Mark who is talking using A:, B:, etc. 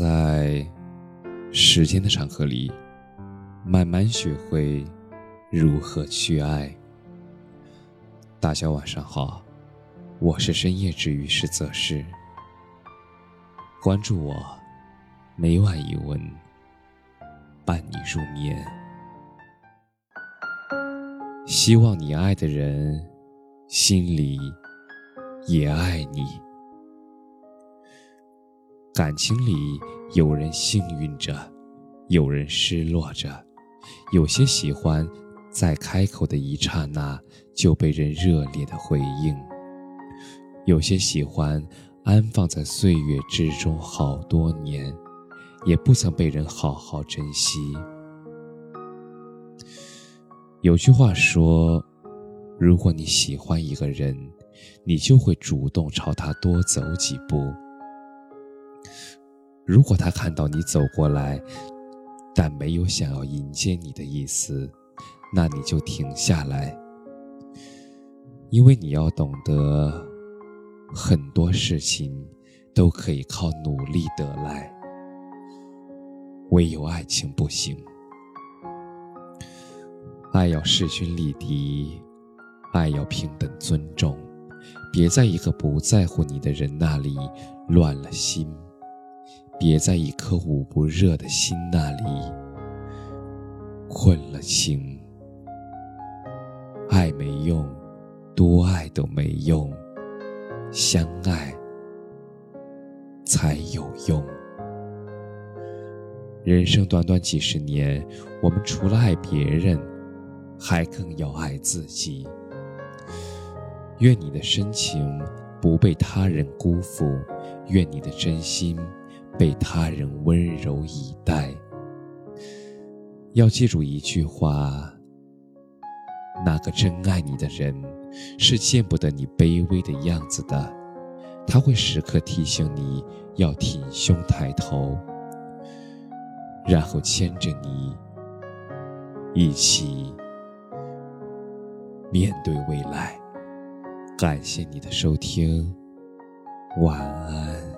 A: 在时间的长河里，慢慢学会如何去爱。大家晚上好，我是深夜治愈师泽师。关注我，每晚一文伴你入眠。希望你爱的人心里也爱你。感情里，有人幸运着，有人失落着。有些喜欢，在开口的一刹那就被人热烈的回应；有些喜欢，安放在岁月之中好多年，也不曾被人好好珍惜。有句话说：“如果你喜欢一个人，你就会主动朝他多走几步。”如果他看到你走过来，但没有想要迎接你的意思，那你就停下来，因为你要懂得，很多事情都可以靠努力得来，唯有爱情不行。爱要势均力敌，爱要平等尊重，别在一个不在乎你的人那里乱了心。别在一颗捂不热的心那里困了情，爱没用，多爱都没用，相爱才有用。人生短短几十年，我们除了爱别人，还更要爱自己。愿你的深情不被他人辜负，愿你的真心。被他人温柔以待，要记住一句话：那个真爱你的人，是见不得你卑微的样子的，他会时刻提醒你要挺胸抬头，然后牵着你一起面对未来。感谢你的收听，晚安。